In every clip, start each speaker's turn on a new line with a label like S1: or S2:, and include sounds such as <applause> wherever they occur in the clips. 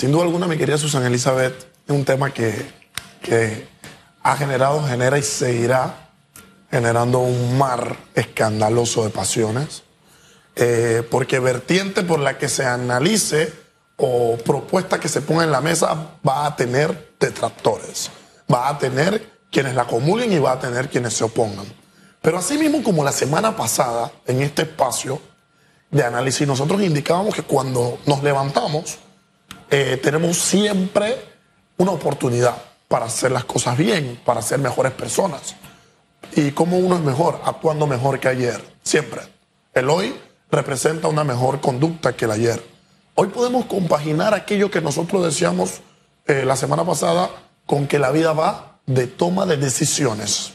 S1: Sin duda alguna, mi querida Susan Elizabeth, es un tema que, que ha generado, genera y seguirá generando un mar escandaloso de pasiones, eh, porque vertiente por la que se analice o propuesta que se ponga en la mesa va a tener detractores, va a tener quienes la acumulen y va a tener quienes se opongan. Pero así mismo como la semana pasada, en este espacio de análisis, nosotros indicábamos que cuando nos levantamos, eh, tenemos siempre una oportunidad para hacer las cosas bien, para ser mejores personas. ¿Y cómo uno es mejor? Actuando mejor que ayer, siempre. El hoy representa una mejor conducta que el ayer. Hoy podemos compaginar aquello que nosotros decíamos eh, la semana pasada con que la vida va de toma de decisiones.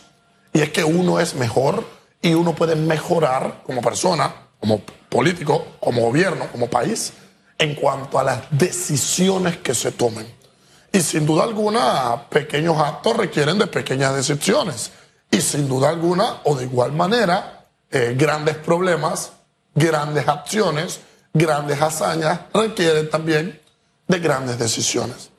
S1: Y es que uno es mejor y uno puede mejorar como persona, como político, como gobierno, como país, en cuanto a las decisiones que se tomen. Y sin duda alguna, pequeños actos requieren de pequeñas decisiones. Y sin duda alguna, o de igual manera, eh, grandes problemas, grandes acciones, grandes hazañas requieren también de grandes decisiones.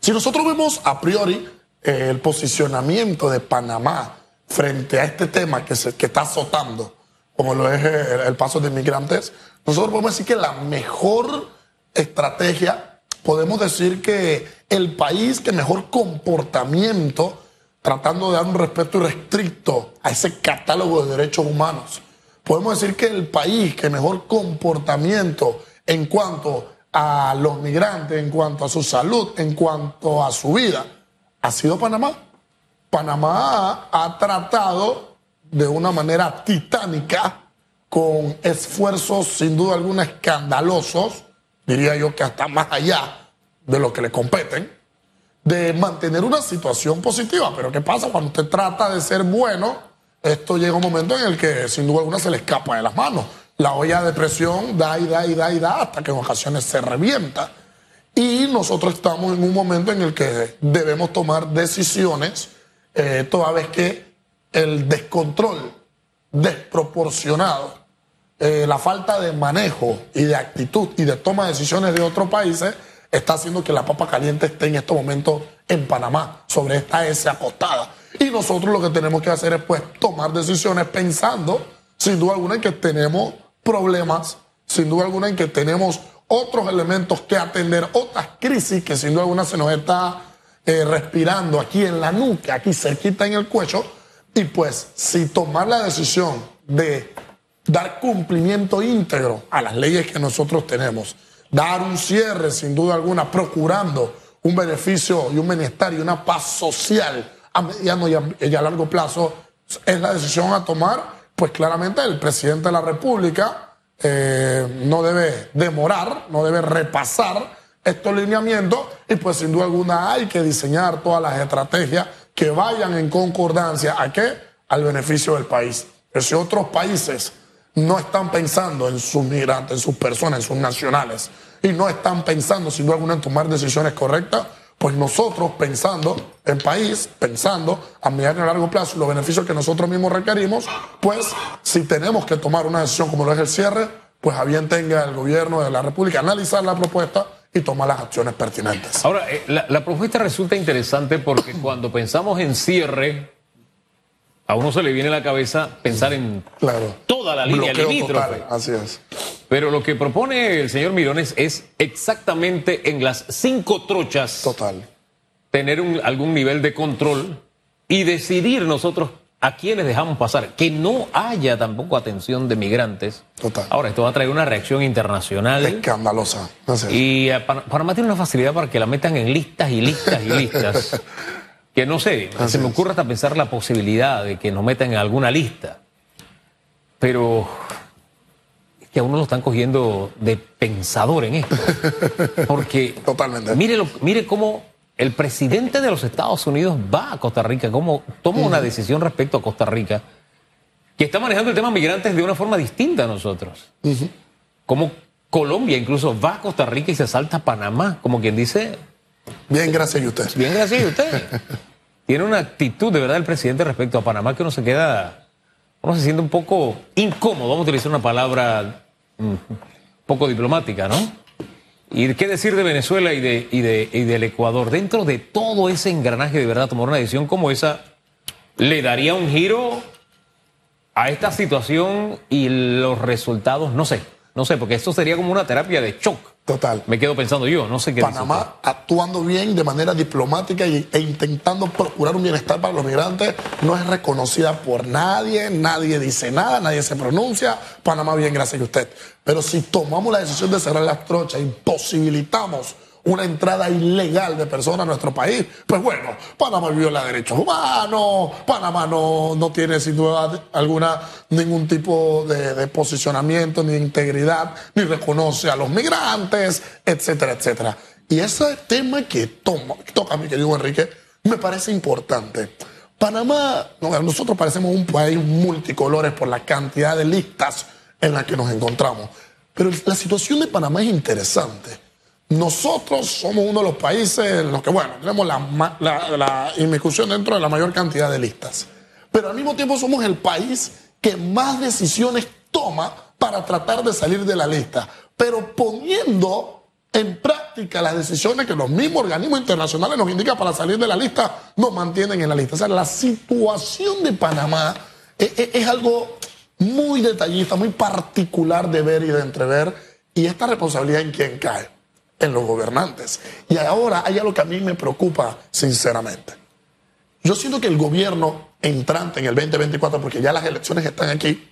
S1: Si nosotros vemos a priori eh, el posicionamiento de Panamá frente a este tema que, se, que está azotando, como lo es el, paso de inmigrantes, nosotros podemos decir que la mejor estrategia, podemos decir que el país que mejor comportamiento, tratando de dar un respeto irrestricto a ese catálogo de derechos humanos, podemos decir que el país que mejor comportamiento en cuanto a los migrantes, en cuanto a su salud, en cuanto a su vida, ha sido Panamá. Panamá ha tratado de una manera titánica, con esfuerzos sin duda alguna escandalosos, diría yo que hasta más allá de lo que le competen, de mantener una situación positiva. Pero ¿qué pasa cuando usted trata de ser bueno? Esto llega un momento en el que sin duda alguna se le escapa de las manos. La olla de presión da y da y da y da hasta que en ocasiones se revienta. Y nosotros estamos en un momento en el que debemos tomar decisiones, eh, toda vez que el descontrol desproporcionado, eh, la falta de manejo y de actitud y de toma de decisiones de otros países está haciendo que la papa caliente esté en estos momentos en Panamá, sobre esta S acostada. Y nosotros lo que tenemos que hacer es pues tomar decisiones pensando, sin duda alguna, en que tenemos problemas, sin duda alguna, en que tenemos otros elementos que atender, otras crisis que sin duda alguna se nos está eh, respirando aquí en la nuca, aquí cerquita en el cuello, y pues si tomar la decisión de dar cumplimiento íntegro a las leyes que nosotros tenemos, dar un cierre sin duda alguna, procurando un beneficio y un bienestar y una paz social a mediano y a, largo plazo, es la decisión a tomar, pues claramente el presidente de la República eh, no debe demorar, no debe repasar estos lineamientos y pues sin duda alguna hay que diseñar todas las estrategias que vayan en concordancia a qué? Al beneficio del país. Si otros países no están pensando en sus migrantes, en sus personas, en sus nacionales y no están pensando sin duda alguna en tomar decisiones correctas, pues nosotros pensando en país, pensando a mediano y a largo plazo los beneficios que nosotros mismos requerimos, pues si tenemos que tomar una decisión como lo es el cierre, pues a bien tenga el gobierno de la República analizar la propuesta y tomar las acciones pertinentes.
S2: Ahora, eh, la, propuesta resulta interesante porque <clears throat> cuando pensamos en cierre, a uno se le viene a la cabeza pensar en toda la línea limítrofe.
S1: así es.
S2: Pero lo que propone el señor Mirones es exactamente en las cinco trochas.
S1: Total.
S2: Tener algún nivel de control y decidir nosotros a quiénes dejamos pasar. Que no haya tampoco atención de migrantes.
S1: Total.
S2: Ahora, esto va a traer una reacción internacional.
S1: Escandalosa.
S2: Y eh, Panamá tiene una facilidad para que la metan en listas y listas y listas. <laughs> que no sé, se me ocurre hasta pensar la posibilidad de que nos metan en alguna lista. Pero que a uno lo están cogiendo de pensador en esto. <laughs> Porque
S1: Totalmente.
S2: Mire, mire cómo el presidente de los Estados Unidos va a Costa Rica, cómo toma una decisión respecto a Costa Rica, que está manejando el tema migrantes de una forma distinta a nosotros. Como Colombia incluso va a Costa Rica y se salta a Panamá, como quien dice...
S1: Bien, gracias a usted.
S2: Bien, gracias a usted. <laughs> Tiene una actitud de verdad el presidente respecto a Panamá que uno se queda, uno se siente un poco incómodo, vamos a utilizar una palabra un poco diplomática, ¿no? ¿Y qué decir de Venezuela y, de, y, de, y del Ecuador? Dentro de todo ese engranaje de verdad, tomar una decisión como esa le daría un giro a esta situación y los resultados, no sé, no sé, porque esto sería como una terapia de shock.
S1: Total.
S2: Me quedo pensando yo, no sé qué.
S1: Panamá actuando bien de manera diplomática y, e intentando procurar un bienestar para los migrantes no es reconocida por nadie, nadie dice nada, nadie se pronuncia. Panamá bien, gracias a usted. Pero si tomamos la decisión de cerrar las trochas, imposibilitamos una entrada ilegal de personas a nuestro país. Pues bueno, Panamá viola derechos humanos, Panamá no, no tiene sin duda alguna ningún tipo de, posicionamiento, ni integridad, ni reconoce a los migrantes, etcétera, etcétera. Y ese tema que toma, toca mi querido Enrique, me parece importante. Panamá, nosotros parecemos un país multicolores por la cantidad de listas en las que nos encontramos. Pero la situación de Panamá es interesante nosotros somos uno de los países en los que, bueno, tenemos la, la, inmiscusión dentro de la mayor cantidad de listas. Pero al mismo tiempo somos el país que más decisiones toma para tratar de salir de la lista. Pero poniendo en práctica las decisiones que los mismos organismos internacionales nos indican para salir de la lista, nos mantienen en la lista. O sea, la situación de Panamá es, es algo muy detallista, muy particular de ver y de entrever. Y esta responsabilidad en quién cae en los gobernantes. Y ahora hay algo que a mí me preocupa sinceramente. Yo siento que el gobierno entrante en el 2024, porque ya las elecciones están aquí,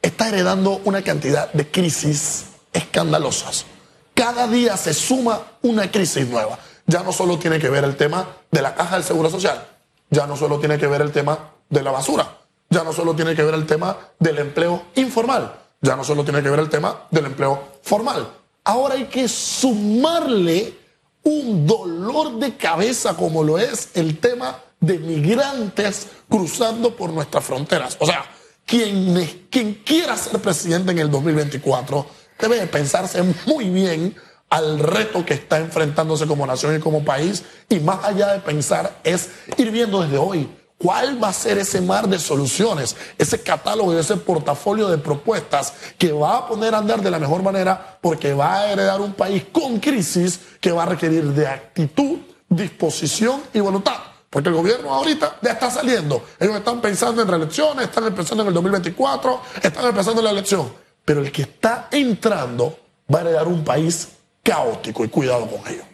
S1: está heredando una cantidad de crisis escandalosas. Cada día se suma una crisis nueva. Ya no solo tiene que ver el tema de la caja del Seguro Social, ya no solo tiene que ver el tema de la basura, ya no solo tiene que ver el tema del empleo informal, ya no solo tiene que ver el tema del empleo formal, Ahora hay que sumarle un dolor de cabeza como lo es el tema de migrantes cruzando por nuestras fronteras. O sea, quien, quien quiera ser presidente en el 2024 debe pensarse muy bien al reto que está enfrentándose como nación y como país y más allá de pensar es ir viendo desde hoy ¿Cuál va a ser ese mar de soluciones, ese catálogo y ese portafolio de propuestas que va a poner a andar de la mejor manera porque va a heredar un país con crisis que va a requerir de actitud, disposición y voluntad? Porque el gobierno ahorita ya está saliendo. Ellos están pensando en reelecciones, están pensando en el 2024, están empezando en la elección. Pero el que está entrando va a heredar un país caótico y cuidado con ello.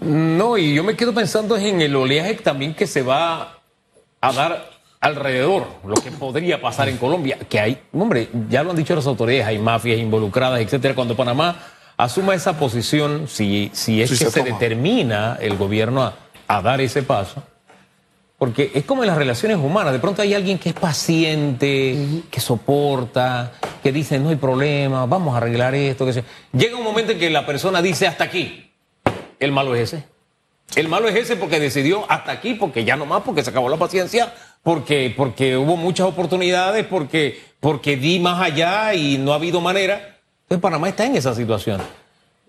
S2: No, y yo me quedo pensando en el oleaje también que se va a dar alrededor lo que podría pasar en Colombia, que hay, hombre, ya lo han dicho las autoridades, hay mafias involucradas, etcétera. Cuando Panamá asuma esa posición, si, si es que se, determina el gobierno a, a, dar ese paso, porque es como en las relaciones humanas, de pronto hay alguien que es paciente, que soporta, que dice no hay problema, vamos a arreglar esto, que sea. Llega un momento en que la persona dice hasta aquí, el malo es ese. El malo es ese porque decidió hasta aquí, porque ya no más, porque se acabó la paciencia, porque, porque hubo muchas oportunidades, porque, porque di más allá y no ha habido manera. Entonces Panamá está en esa situación.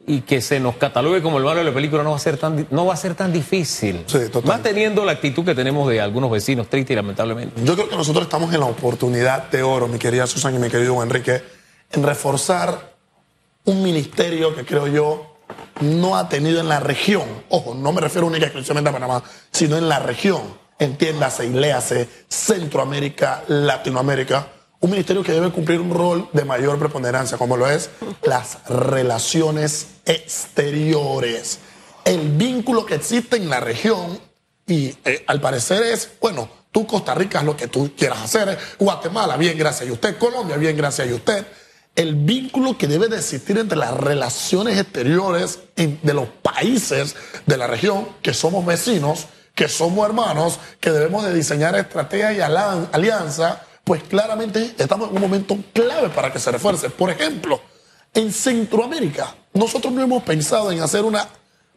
S2: Y que se nos catalogue como el malo de la película no va a ser tan, no va a ser tan difícil. Sí, más teniendo la actitud que tenemos de algunos vecinos, triste y lamentablemente.
S1: Yo creo que nosotros estamos en la oportunidad de oro, mi querida Susana y mi querido Enrique, en reforzar un ministerio que creo yo no ha tenido en la región, ojo, no me refiero única exclusivamente a Panamá, sino en la región, entiéndase y léase, Centroamérica, Latinoamérica, un ministerio que debe cumplir un rol de mayor preponderancia, como lo es las relaciones exteriores. El vínculo que existe en la región, y eh, al parecer es, bueno, tú Costa Rica es lo que tú quieras hacer, Guatemala, bien, gracias a usted, Colombia, bien, gracias a usted el vínculo que debe de existir entre las relaciones exteriores de los países de la región, que somos vecinos, que somos hermanos, que debemos de diseñar estrategias y alianzas, pues claramente estamos en un momento clave para que se refuerce. Por ejemplo, en Centroamérica, nosotros no hemos pensado en hacer una,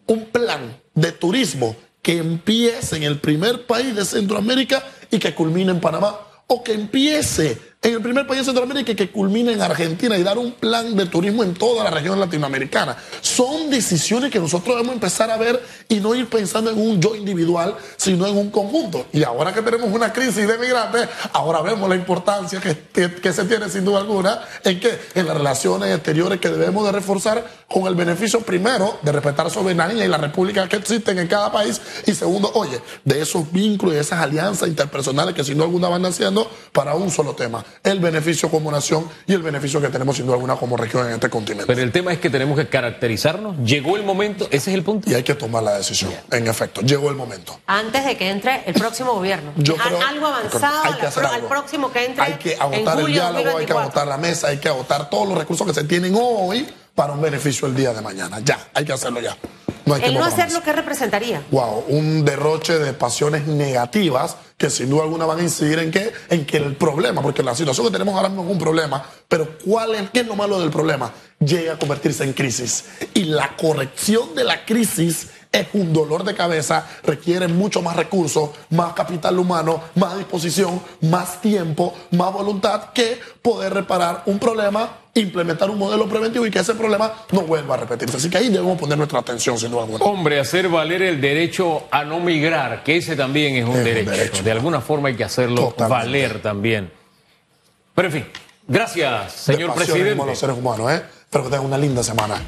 S1: un plan de turismo que empiece en el primer país de Centroamérica y que culmine en Panamá, o que empiece en el primer país de Centroamérica que culmine en Argentina y dar un plan de turismo en toda la región latinoamericana. Son decisiones que nosotros debemos empezar a ver y no ir pensando en un yo individual, sino en un conjunto. Y ahora que tenemos una crisis de migrantes, ahora vemos la importancia que, que, se tiene sin duda alguna en que en las relaciones exteriores que debemos de reforzar con el beneficio primero de respetar soberanía y la república que existen en cada país y segundo, oye, de esos vínculos y esas alianzas interpersonales que sin duda alguna van haciendo para un solo tema, el beneficio como nación y el beneficio que tenemos sin duda alguna como región en este continente.
S2: Pero el tema es que tenemos que caracterizarnos, llegó el momento, ese es el punto.
S1: Y hay que tomar la decisión, en efecto, llegó el momento.
S3: Antes de que entre el próximo gobierno.
S1: Yo creo,
S3: algo avanzado
S1: hay que hacer
S3: al próximo que entre.
S1: Hay que agotar el diálogo, hay que agotar la mesa, hay que agotar todos los recursos que se tienen hoy para un beneficio el día de mañana. Ya, hay que hacerlo ya.
S3: No el no hacerlo, ¿qué representaría?
S1: Wow, un derroche de pasiones negativas que sin duda alguna van a incidir en qué? En que el problema, porque la situación que tenemos ahora mismo es un problema, pero ¿cuál es, ¿qué es lo malo del problema? Llega a convertirse en crisis. Y la corrección de la crisis es un dolor de cabeza, requiere mucho más recursos, más capital humano, más disposición, más tiempo, más voluntad que poder reparar un problema, implementar un modelo preventivo y que ese problema no vuelva a repetirse. Así que ahí debemos poner nuestra atención, sin duda alguna.
S2: Hombre, hacer valer el derecho a no migrar, que ese también es un, derecho. De alguna forma hay que hacerlo valer también. Pero en fin, gracias, señor presidente.
S1: los seres humanos, ¿eh? Espero que tengan una linda semana.